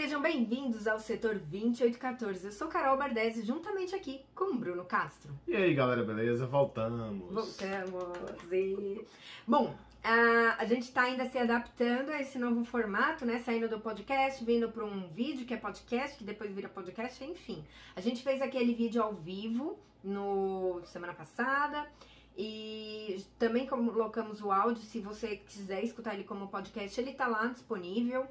Sejam bem-vindos ao setor 2814. Eu sou Carol Bardesi, juntamente aqui com Bruno Castro. E aí, galera, beleza? Voltamos. Voltamos. E... Bom, a, a gente está ainda se adaptando a esse novo formato, né? Saindo do podcast, vindo para um vídeo que é podcast, que depois vira podcast, enfim. A gente fez aquele vídeo ao vivo no semana passada. E também colocamos o áudio, se você quiser escutar ele como podcast, ele tá lá disponível.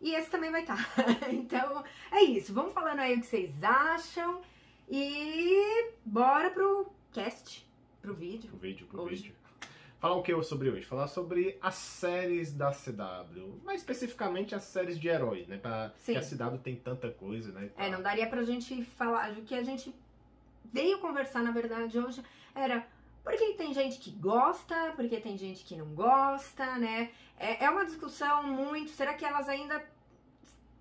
E esse também vai estar. Tá. então, é isso. Vamos falando aí o que vocês acham. E bora pro cast, pro vídeo. Pro vídeo, pro hoje. vídeo. Falar o que sobre hoje? Falar sobre as séries da CW, mais especificamente as séries de heróis, né? Pra, Sim. a CW tem tanta coisa, né? É, não daria pra gente falar. O que a gente veio conversar, na verdade, hoje era porque tem gente que gosta, porque tem gente que não gosta, né? É, é uma discussão muito. Será que elas ainda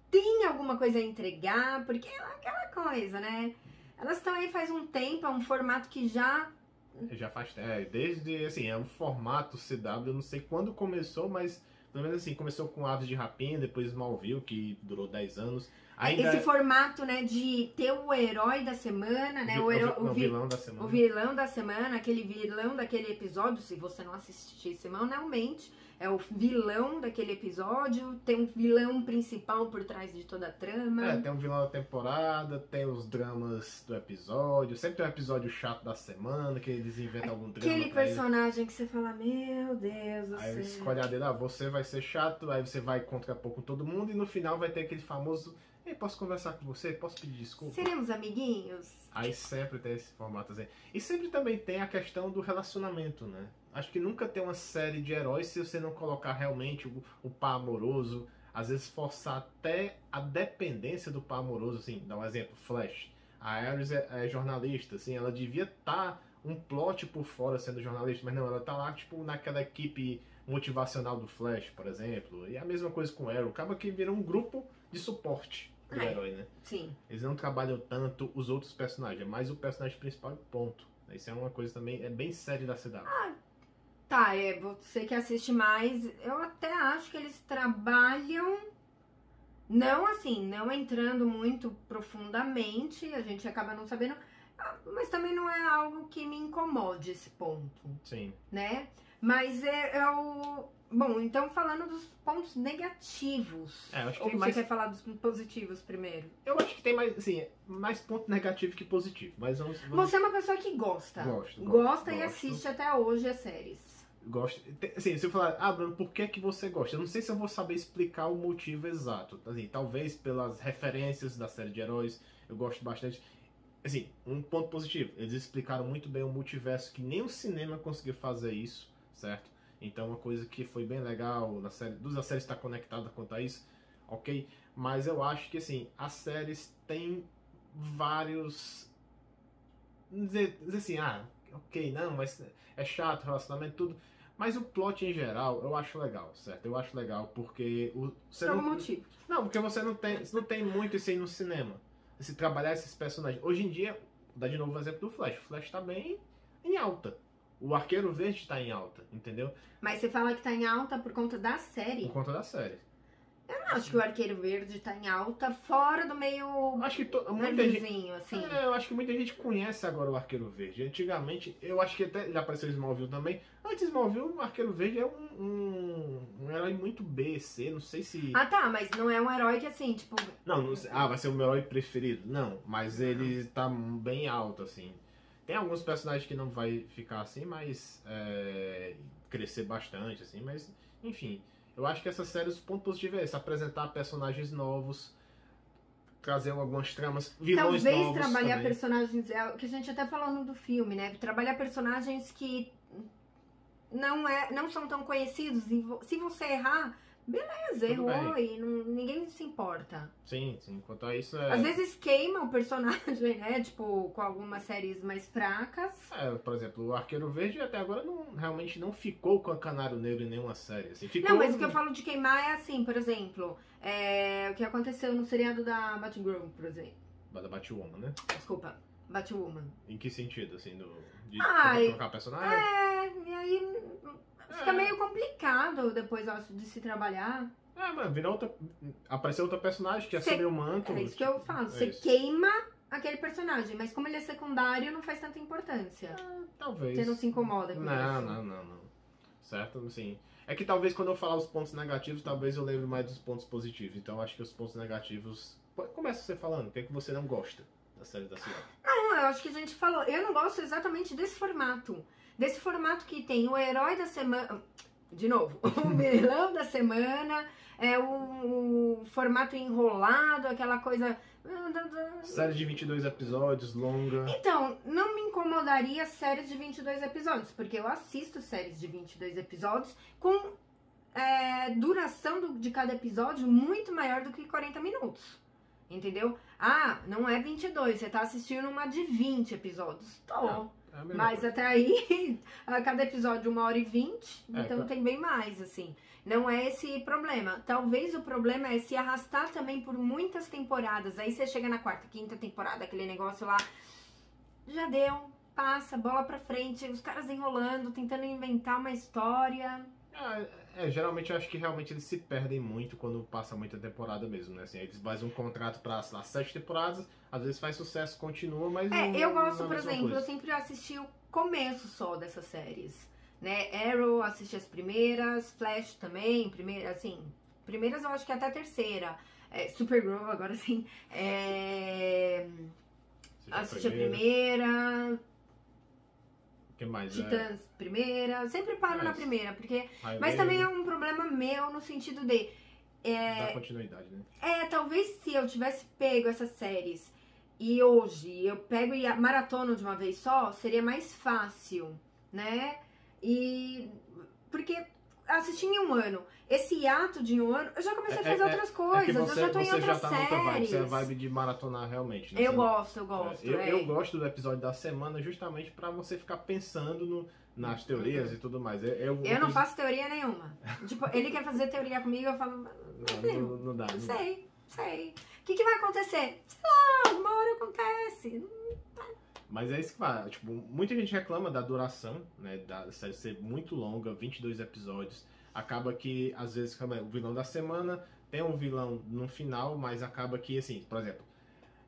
têm alguma coisa a entregar? Porque é aquela coisa, né? Elas estão aí faz um tempo, é um formato que já. Já faz. É, desde. Assim, é um formato CW, eu não sei quando começou, mas pelo menos assim, começou com Aves de Rapina, depois Smallville, que durou 10 anos. Ainda... Esse é- formato, né, de ter o herói da semana, né? O, o, herói, o, vi... vilão da semana. O vilão da semana, aquele vilão daquele episódio, se você não assistir semanalmente, é o vilão daquele episódio, tem um vilão principal por trás de toda a trama. É, tem um vilão da temporada, tem os dramas do episódio, sempre tem um episódio chato da semana, que eles inventam algum drama. Aquele personagem que você fala, meu Deus do aí céu. Aí escolhe a dele, ah, você vai ser chato, aí você vai contra pouco todo mundo, e no final vai ter aquele famoso Ei, posso conversar com você? Posso pedir desculpa? Seremos amiguinhos? Aí sempre tem esse formato assim. E sempre também tem a questão do relacionamento, né? Acho que nunca tem uma série de heróis se você não colocar realmente o, o par amoroso, às vezes forçar até a dependência do par amoroso, assim, dá um exemplo, Flash. A Ares é, é jornalista, assim, ela devia estar tá um plot por fora sendo jornalista, mas não, ela tá lá, tipo, naquela equipe motivacional do Flash, por exemplo. E a mesma coisa com o Arrow. Acaba que vira um grupo de suporte Ai, herói, né? Sim. Eles não trabalham tanto os outros personagens, é mais o personagem principal ponto. Isso é uma coisa também, é bem séria da cidade. Ah, tá, é, você que assiste mais, eu até acho que eles trabalham, não assim, não entrando muito profundamente, a gente acaba não sabendo, ah, mas também não é algo que me incomode esse ponto. Sim. Né? Mas é, é o Bom, então falando dos pontos negativos. É, acho que Ou você mais... quer falar dos positivos primeiro? Eu acho que tem mais, assim, mais ponto negativo que positivo. Mas vamos, vamos... Você é uma pessoa que gosta. Gosto. Gosta gosto, e assiste até hoje as séries. Gosto. Assim, se eu falar, ah, Bruno, por que, que você gosta? Eu não sei se eu vou saber explicar o motivo exato. Assim, talvez pelas referências da série de heróis, eu gosto bastante. Assim, um ponto positivo. Eles explicaram muito bem o multiverso, que nem o cinema conseguiu fazer isso, certo? Então, uma coisa que foi bem legal na série, dos a série está conectada quanto a isso, ok? Mas eu acho que assim, as séries têm vários. Dizer, dizer assim, ah, ok, não, mas é chato, relacionamento, tudo. Mas o plot em geral eu acho legal, certo? Eu acho legal porque o. Você Por algum motivo. Não, porque você não tem, você não tem muito isso aí no cinema. Se trabalhar esses personagens. Hoje em dia, dá de novo o exemplo do Flash. O Flash tá bem em alta. O Arqueiro Verde tá em alta, entendeu? Mas você fala que tá em alta por conta da série. Por conta da série. Eu não acho que o Arqueiro Verde tá em alta fora do meio. Acho que to... muita gente. Assim. É, eu acho que muita gente conhece agora o Arqueiro Verde. Antigamente, eu acho que até ele apareceu em Smallville também. Antes de Smallville, o Arqueiro Verde é um, um, um, herói muito B, C, não sei se. Ah tá, mas não é um herói que assim, tipo. Não, não sei. Ah, vai ser o meu herói preferido. Não, mas ele tá bem alto, assim. Tem alguns personagens que não vai ficar assim, mas é, crescer bastante, assim, mas enfim. Eu acho que essa série, os pontos positivos é esse, apresentar personagens novos, trazer algumas tramas, vilões Talvez novos trabalhar também. personagens, é o que a gente até falou no do filme, né? Trabalhar personagens que não, é, não são tão conhecidos. Se você errar, Beleza, errou e não, ninguém se importa. Sim, sim. Quanto a isso é. Às vezes queima o personagem, né? Tipo, com algumas séries mais fracas. É, por exemplo, o Arqueiro Verde até agora não, realmente não ficou com a Canário Negro em nenhuma série. Assim. Ficou... Não, mas o que eu falo de queimar é assim, por exemplo, é, o que aconteceu no seriado da Batgirl, por exemplo. Da Batwoman, né? Desculpa, Batwoman. Em que sentido, assim, do, de Ai, trocar personagem? É, e aí Fica é. meio complicado depois, acho, de se trabalhar. Ah, mas virou outra. Apareceu outra personagem que assumiu o manto. É isso que eu falo. É Você isso. queima aquele personagem, mas como ele é secundário, não faz tanta importância. Talvez. Você não se incomoda com Não, isso. não, não, não. Certo? Assim. É que talvez quando eu falar os pontos negativos, talvez eu lembre mais dos pontos positivos. Então eu acho que os pontos negativos. Começa você falando, o que, é que você não gosta da série da cidade? Não, eu acho que a gente falou. Eu não gosto exatamente desse formato. Desse formato que tem o herói da semana. De novo, o vilão da semana, é o, o formato enrolado, aquela coisa. Série de 22 episódios, longa. Então, não me incomodaria séries de 22 episódios, porque eu assisto séries de 22 episódios com é, duração do- de cada episódio muito maior do que 40 minutos. Entendeu? Ah, não é 22, você tá assistindo uma de 20 episódios. Tô. Não, É mesma Mas coisa. até aí, a cada episódio uma hora e vinte, É, então tá. tem bem mais, assim. Não é esse problema. Talvez o problema é se arrastar também por muitas temporadas. Aí você chega na quarta, quinta temporada, aquele negócio lá. Já deu, passa, bola pra frente, os caras enrolando, tentando inventar uma história. Ah, é, geralmente eu acho que realmente eles se perdem muito quando passa muita temporada mesmo, né? Assim, eles fazem um contrato pra lá, sete temporadas, às vezes faz sucesso, continua, mas É, não, eu é gosto, por exemplo, eu coisa. sempre assisti o começo só dessas séries. Né? Arrow, assisti as primeiras, Flash também, primeira, assim, primeiras eu acho que até a terceira. É, Supergirl, agora sim. É, assisti a primeira, que mais? É, Titãs, primeira. Sempre paro É, na primeira, porque. Mas também é um problema meu no sentido de. Dá continuidade, né? É, talvez se eu tivesse pego essas séries e hoje eu pego e maratono de uma vez só, seria mais fácil, né? E. Porque assisti em um ano. Esse hiato de um ano, eu já comecei a É- fazer é- outras É coisas, que eu você, já tô em você outras já tá noutra vibe, séries. você é a vibe de maratonar realmente, né? Eu Você- gosto, eu gosto. eu, é. eu gosto do episódio da semana justamente pra você ficar pensando no- nas teorias e tudo mais. Eu, eu. Eu não faço teoria nenhuma. tipo, ele quer fazer teoria comigo, eu falo, Não, não, não dá. não não dá. sei, sei. O que, que vai acontecer? Sei lá, uma hora acontece. Mas é isso que vai. Tipo, muita gente reclama da duração, né? Da série ser muito longa, 22 episódios. Acaba que, às vezes, é, o vilão da semana tem um vilão no final, mas acaba que, assim, por exemplo,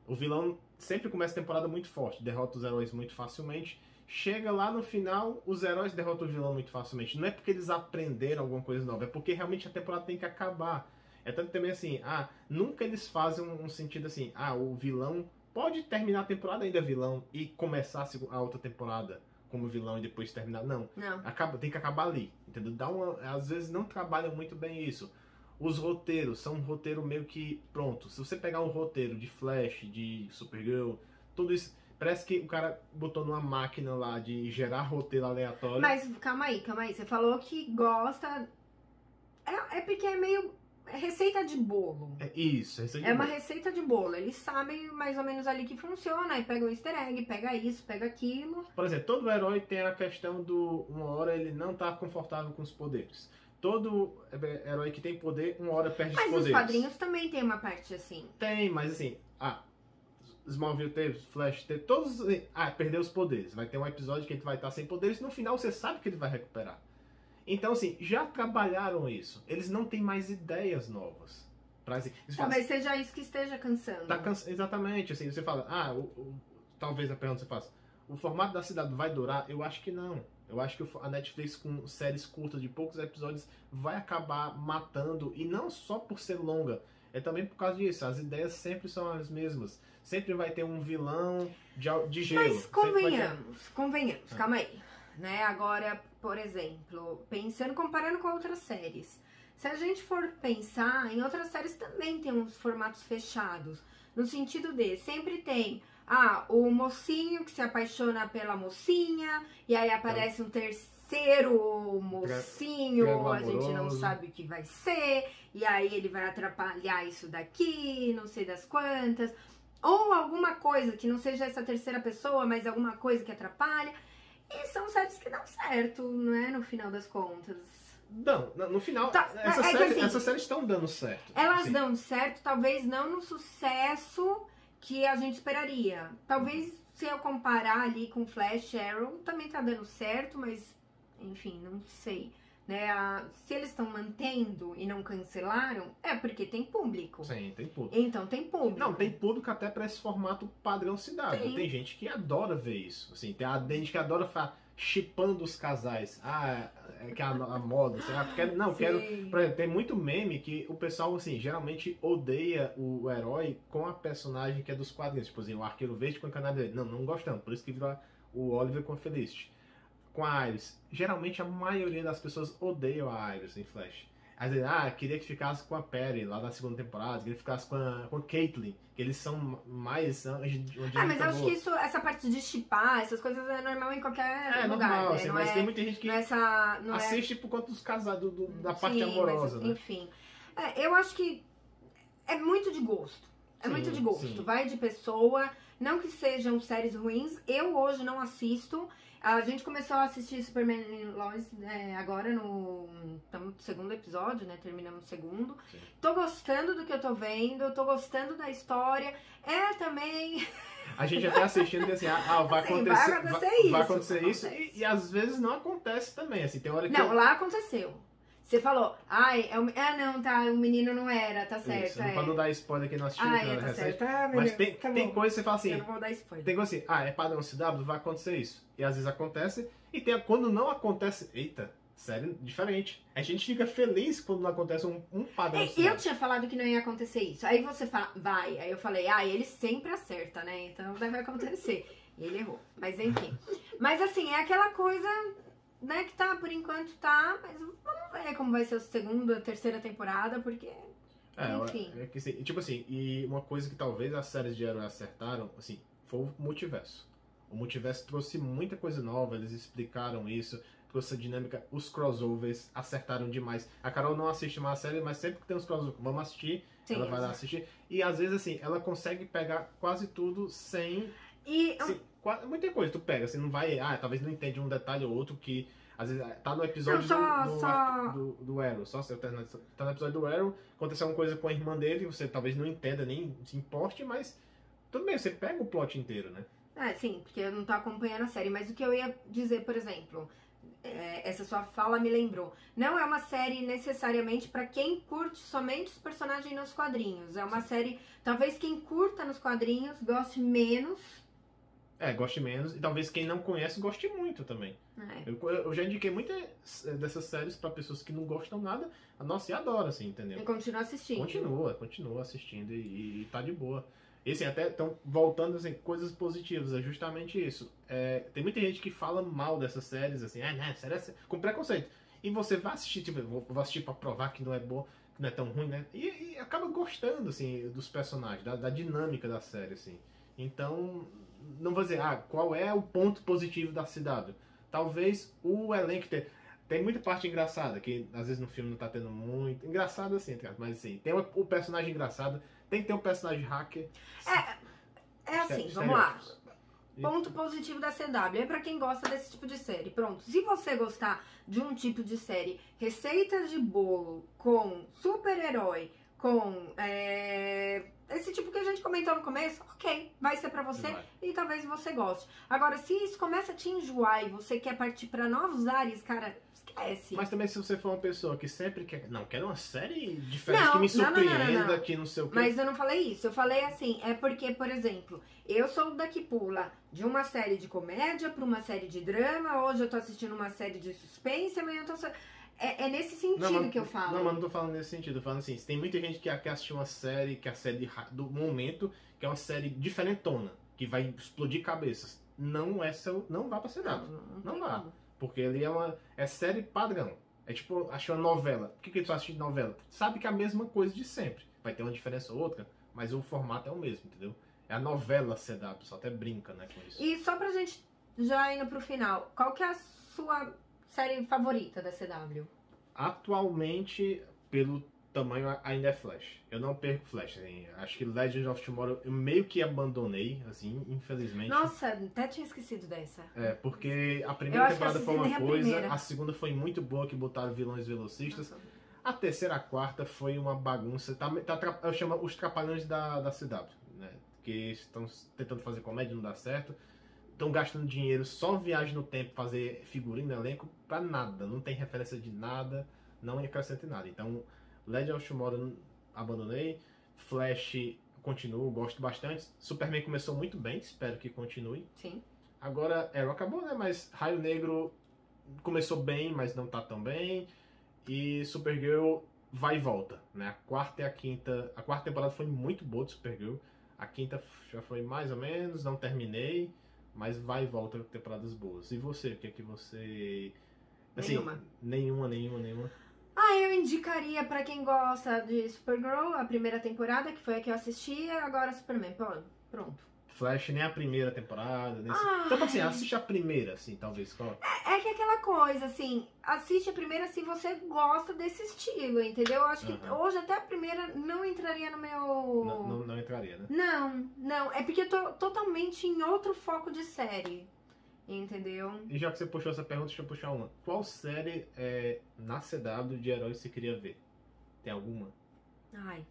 o vilão sempre começa a temporada muito forte, derrota os heróis muito facilmente. Chega lá no final, os heróis derrotam o vilão muito facilmente. Não é porque eles aprenderam alguma coisa nova, é porque realmente a temporada tem que acabar. É tanto também assim, ah, nunca eles fazem um sentido assim, ah, o vilão pode terminar a temporada ainda vilão e começar a outra temporada como vilão e depois terminar. Não, Não. acaba, tem que acabar ali, entendeu? Dá uma, às vezes não trabalham muito bem isso. Os roteiros são um roteiro meio que pronto. Se você pegar um roteiro de Flash, de Supergirl, tudo isso, parece que o cara botou numa máquina lá de gerar roteiro aleatório. Mas calma aí, calma aí. Você falou que gosta. É, é porque é meio receita de bolo. É isso, isso É uma receita de bolo. Eles sabem mais ou menos ali que funciona. Aí pega o easter egg, pega isso, pega aquilo. Por exemplo, todo herói tem a questão do uma hora ele não tá confortável com os poderes. Todo herói que tem poder, uma hora perde Mas os poderes. quadrinhos também tem uma parte assim. Tem, mas assim, ah, Smallville teve, Flash teve, todos. Ah, perdeu os poderes. Vai ter um episódio que ele vai estar sem poderes, no final você sabe que ele vai recuperar. Então, assim, já trabalharam isso. Eles não têm mais ideias novas. Pra, assim, eles falam, Talvez seja isso que esteja cansando. Tá cansa... Exatamente, assim, você fala, ah, o, o- talvez a pergunta você faça, o formato da cidade vai durar? Eu acho que não. Eu acho que a Netflix com séries curtas de poucos episódios vai acabar matando, e não só por ser longa, é também por causa disso. As ideias sempre são as mesmas. Sempre vai ter um vilão de, de gelo. Mas vai ter- convenhamos, convenhamos, calma aí. Né? Agora, por exemplo, pensando, comparando com outras séries. Se a gente for pensar, em outras séries também tem uns formatos fechados. No sentido de, sempre tem, ah, o mocinho que se apaixona pela mocinha, e aí aparece um terceiro mocinho, a gente não sabe o que vai ser, e aí ele vai atrapalhar isso daqui, não sei das quantas. Ou alguma coisa que não seja essa terceira pessoa, mas alguma coisa que atrapalha. E são séries que dão certo, não é? No final das contas. Não, no final, Tá, essas, é que séries, assim, essas séries estão dando certo. Elas Assim, dão certo, talvez não no sucesso que a gente esperaria. Talvez se eu comparar ali com Flash Arrow, também tá dando certo, mas enfim, não sei. Né? A- se eles estão mantendo e não cancelaram, é porque tem público. Sim, tem público. Então tem público. Não, tem público até pra esse formato padrão cidade. Tem. Tem gente que adora ver isso. Assim, tem a gente que adora ficar chipando os casais. Ah, é que a, a moda. Assim, ah, quero, não, quero. Sim. Por exemplo, tem muito meme que o pessoal, assim, geralmente odeia o herói com a personagem que é dos quadrinhos. Tipo assim, o Arqueiro Verde com a Canário Verde. Não, não gostamos. Por isso que virou o Oliver com a Felicity. Com a Iris. Geralmente a maioria das pessoas odeiam a Iris em Flash. Às vezes, ah, queria que ficasse com a Perry lá na segunda temporada, queria que ficasse com a, com a Caitlyn, que eles são mais. Ah, mas eu acho que isso, essa parte de chipar, essas coisas é normal em qualquer É lugar, normal, né? assim, não mas é, tem muita gente que não é essa... Não é assiste por conta dos casados, do- do- da parte Sim, amorosa, mas, né? Enfim. É, eu acho que é muito de gosto. É muito de gosto. sim. Vai de pessoa. Não que sejam séries ruins. Eu hoje não assisto. A gente começou a assistir Superman e Lois é, agora no, segundo episódio, né? Terminamos o segundo. Sim. Tô gostando do que eu tô vendo, tô gostando da história. É também. A gente até assistindo que assim, ah, ah, vai Assim, vai acontecer, acontecer vai, isso, vai acontecer isso e, e às vezes não acontece também, assim, tem hora que Não, eu- lá aconteceu. Você falou, ai, é o... ah, não, tá, o menino não era, tá certo. Isso, é. pra não dar spoiler aqui não assistiu, Ah, que é, tá certo. Ah, Mas tem, tá tem coisa que você fala assim, Eu não vou dar spoiler. tem coisa assim, ah, é padrão CW, vai acontecer isso. E às vezes acontece, e tem quando não acontece, eita, sério, diferente. A gente fica feliz quando não acontece um, um padrão É, CW. eu tinha falado que não ia acontecer isso. Aí você fala, vai. Aí eu falei, ah, ele sempre acerta, né? Então deve acontecer. E ele errou. Mas enfim. Mas assim, é aquela coisa, né, que tá, por enquanto tá. Mas ver como vai ser a segunda, terceira temporada, porque. É, Enfim. é que, assim, tipo assim, e uma coisa que talvez as séries de herói acertaram, assim, foi o multiverso. O multiverso trouxe muita coisa nova, eles explicaram isso, trouxe a dinâmica, os crossovers acertaram demais. A Carol não assiste mais a série, mas sempre que tem os crossovers, vamos assistir, Sim, ela vai lá assistir. E às vezes, assim, ela consegue pegar quase tudo sem. E qua- muita coisa tu pega, você não vai. Ah, talvez não entende um detalhe ou outro que. Às vezes tá no episódio Não, só- do, do, só- do, do Arrow, só tá no tá no episódio do Arrow, aconteceu alguma coisa com a irmã dele, você talvez não entenda nem se importe, mas tudo bem, você pega o plot inteiro, né? É, sim, porque eu não tô acompanhando a série. Mas o que eu ia dizer, por exemplo, é, essa sua fala me lembrou. Não é uma série necessariamente pra quem curte somente os personagens nos quadrinhos. É uma série, talvez quem curta nos quadrinhos goste menos. É, goste menos, e talvez quem não conhece goste muito também. né? Eu, eu já indiquei muitas eh, dessas séries pra pessoas que não gostam nada, nossa, e adora, assim, entendeu? Eu continuo assistindo. Continua, continua assistindo e, e tá de boa. E assim, até estão voltando assim, coisas positivas, é justamente isso. É, tem muita gente que fala mal dessas séries, assim, ah, né, série é sé-", com preconceito. E você vai assistir, tipo, vou, assistir pra provar que não é bom, que não é tão ruim, né? E, e acaba gostando, assim, dos personagens, da, da dinâmica da série, assim. Então, não vou dizer, ah, qual é o ponto positivo da cidade? Talvez o elenco tenha. Tem muita parte engraçada, que às vezes no filme não tá tendo muito. Engraçado assim, tá mas assim, tem o, personagem engraçado, tem que ter um personagem hacker. É assim, Estere- vamos lá. Ponto positivo da CW é pra quem gosta desse tipo de série. Pronto. Se você gostar de um tipo de série, receitas de bolo com super-herói, com é, esse tipo que a gente comentou no começo, ok, vai ser pra você Vai. e talvez você goste. Agora, se isso começa a te enjoar e você quer partir pra novos ares, cara, esquece. Mas também se você for uma pessoa que sempre quer. Não, quero uma série diferente Não, que me não, não, não, não, surpreenda, que não sei o quê. Mas eu não falei isso, eu falei assim, é porque, por exemplo, eu sou da que pula de uma série de comédia pra uma série de drama, hoje eu tô assistindo uma série de suspense, amanhã eu tô. É, é nesse sentido mas- que eu falo. Não, mas não tô falando nesse sentido. Eu falando assim, tem muita gente que quer assistir uma série, que é a série do momento, que é uma série diferentona, que vai explodir cabeças. Não é seu, não vá pra CW. Não, não, Não dá. como. Porque ele é uma. É série padrão. É tipo, achou uma novela. Por que, que tu assiste novela? Sabe que é a mesma coisa de sempre. Vai ter uma diferença ou outra, mas o formato é o mesmo, entendeu? É a novela CW, só até brinca, né, com isso. E só pra gente já indo pro final, qual que é a sua série favorita da CW? Atualmente, pelo tamanho, ainda é Flash. Eu não perco Flash. Assim, acho que Legends of Tomorrow eu meio que abandonei, assim, infelizmente. Nossa, até tinha esquecido dessa. É, porque a primeira temporada foi uma a coisa, primeira. a segunda foi muito boa, que botaram vilões velocistas. Nossa. A terceira e a quarta foi uma bagunça. Tá, tá, eu chamo os trapalhões da, da CW, né? Que estão tentando fazer comédia, não dá certo. Estão gastando dinheiro só viagem no tempo, fazer figurino, elenco, pra nada. Não tem referência de nada, não acrescenta em nada. Então, Legend of Tomorrow abandonei. Flash continuo, gosto bastante. Superman começou muito bem, espero que continue. Sim. Agora, Arrow acabou, né? Mas Raio Negro começou bem, mas não tá tão bem. E Supergirl vai e volta, né? A quarta e a quinta. A quarta temporada foi muito boa de Supergirl. A quinta já foi mais ou menos, não terminei. Mas vai e volta temporadas boas. E você, o que é que você. Assim, Nenhuma. Nenhuma, nenhuma, nenhuma. Ah, eu indicaria pra quem gosta de Supergirl a primeira temporada, que foi a que eu assisti, e agora Superman. Pronto. Flash nem a primeira temporada. Nem... Ai. Então, assim, assiste a primeira, assim, talvez. Qual? É que é aquela coisa, assim, assiste a primeira se você gosta desse estilo, entendeu? Eu acho que hoje até a primeira não entraria no meu. Não, não, não entraria, né? Não, não. É porque eu tô totalmente em outro foco de série. Entendeu? E já que você puxou essa pergunta, deixa eu puxar uma. Qual série é, na CW de heróis você queria ver? Tem alguma? Ai.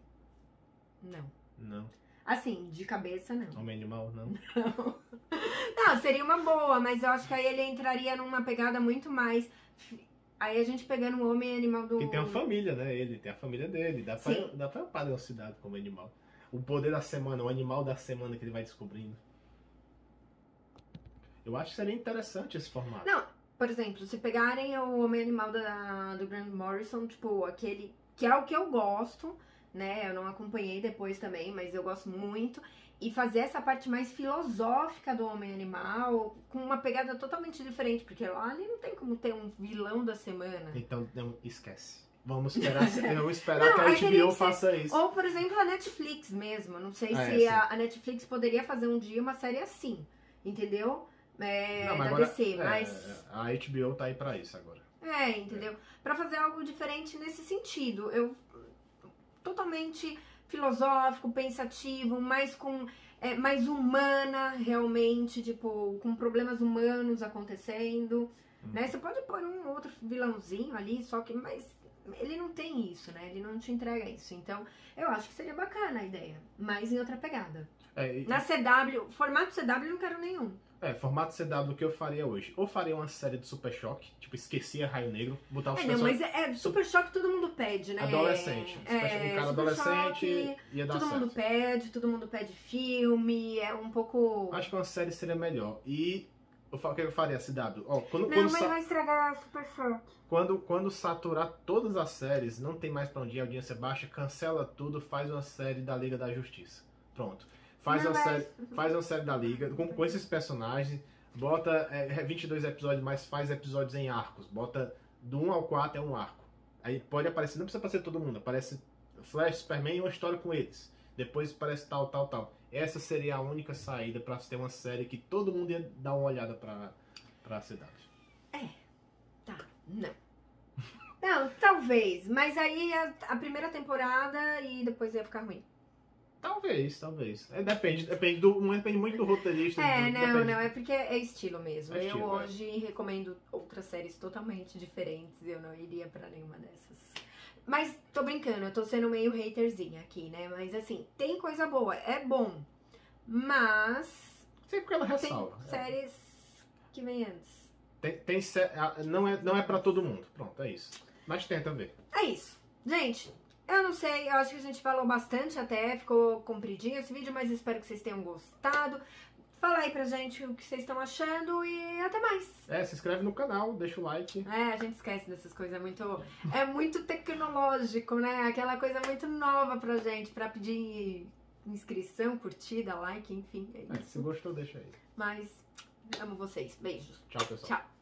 Não. Não. Assim, de cabeça, não. Homem Animal? Não. Não, seria uma boa, mas eu acho que aí ele entraria numa pegada muito mais. Aí a gente pegando o homem animal do. Porque tem uma família, né? Ele tem a família dele. Dá pra, Sim. dá pra padrão cidade como animal. O poder da semana, o animal da semana que ele vai descobrindo. Eu acho que seria interessante esse formato. Não, por exemplo, se pegarem o Homem Animal da, do Grant Morrison, tipo, aquele. Que é o que eu gosto, né? Eu não acompanhei depois também, mas eu gosto muito. E fazer essa parte mais filosófica do Homem Animal com uma pegada totalmente diferente, porque lá ali não tem como ter um vilão da semana. Então, não, esquece. Vamos esperar, vamos esperar Não, que a HBO que faça isso. Ou, por exemplo, a Netflix mesmo. Não sei Ah, é, se a, a Netflix poderia fazer um dia uma série assim, entendeu? É, Não, da agora, DC, é, mas. A HBO tá aí pra isso agora. É, entendeu? Pra fazer algo diferente nesse sentido. Eu totalmente filosófico, pensativo, mais com é, mais humana realmente, tipo, com problemas humanos acontecendo, Hum. né? Você pode pôr um outro vilãozinho ali, só que mas ele não tem isso, né? Ele não te entrega isso. Então, eu acho que seria bacana a ideia, mas em outra pegada. É, e- Na CW, formato CW eu não quero nenhum. É, formato CW que eu faria hoje. Ou faria uma série de Super Choque, tipo, esquecia Raio Negro, botar os É, não, personagens mas é, é super choque todo mundo pede, né? adolescente. É, um cara Super adolescente Choque, ia dar Todo certo. mundo pede, todo mundo pede filme, é um pouco. Acho que uma série seria melhor. E eu o que eu faria, CW? Ó, quando, Não, quando, mas vai estragar Super Choque. quando, quando saturar todas as séries, não tem mais pra onde ir, a audiência baixa, cancela tudo, faz uma série da Liga da Justiça. Pronto. Faz, Não, uma, mas- série, faz uma série da Liga com, com esses personagens, bota é, 22 episódios, mas faz episódios em arcos. Bota do 1 ao 4 é um arco. Aí pode aparecer, não precisa aparecer todo mundo, aparece Flash, Superman e uma história com eles. Depois aparece tal, tal, tal. Essa seria a única saída pra ter uma série que todo mundo ia dar uma olhada pra, pra cidade. Tá, não. Não, talvez, mas aí a, a primeira temporada e depois ia ficar ruim. Talvez, talvez. É, depende, depende, do, depende muito do roteirista. É, do- não, depende- não, é porque é estilo mesmo. É eu estilo, é. hoje recomendo outras séries totalmente diferentes, eu não iria pra nenhuma dessas. Mas tô brincando, eu tô sendo meio haterzinha aqui, né? Mas assim, tem coisa boa, é bom. Mas Sempre que ela tem ressalva. É. séries que vem antes. Tem, tem não, é, não é pra todo mundo. Pronto, é isso. Mas tenta ver. É isso. Gente, eu não sei, eu acho que a gente falou bastante até, ficou compridinho esse vídeo, mas espero que vocês tenham gostado. Fala aí pra gente o que vocês estão achando e até mais. É, se inscreve no canal, deixa o like. É, a gente esquece dessas coisas, é muito, é muito tecnológico, né? Aquela coisa muito nova pra gente, pra pedir inscrição, curtida, like, enfim, é É, se gostou, deixa aí. Mas amo vocês. Beijos. Tchau, pessoal. Tchau.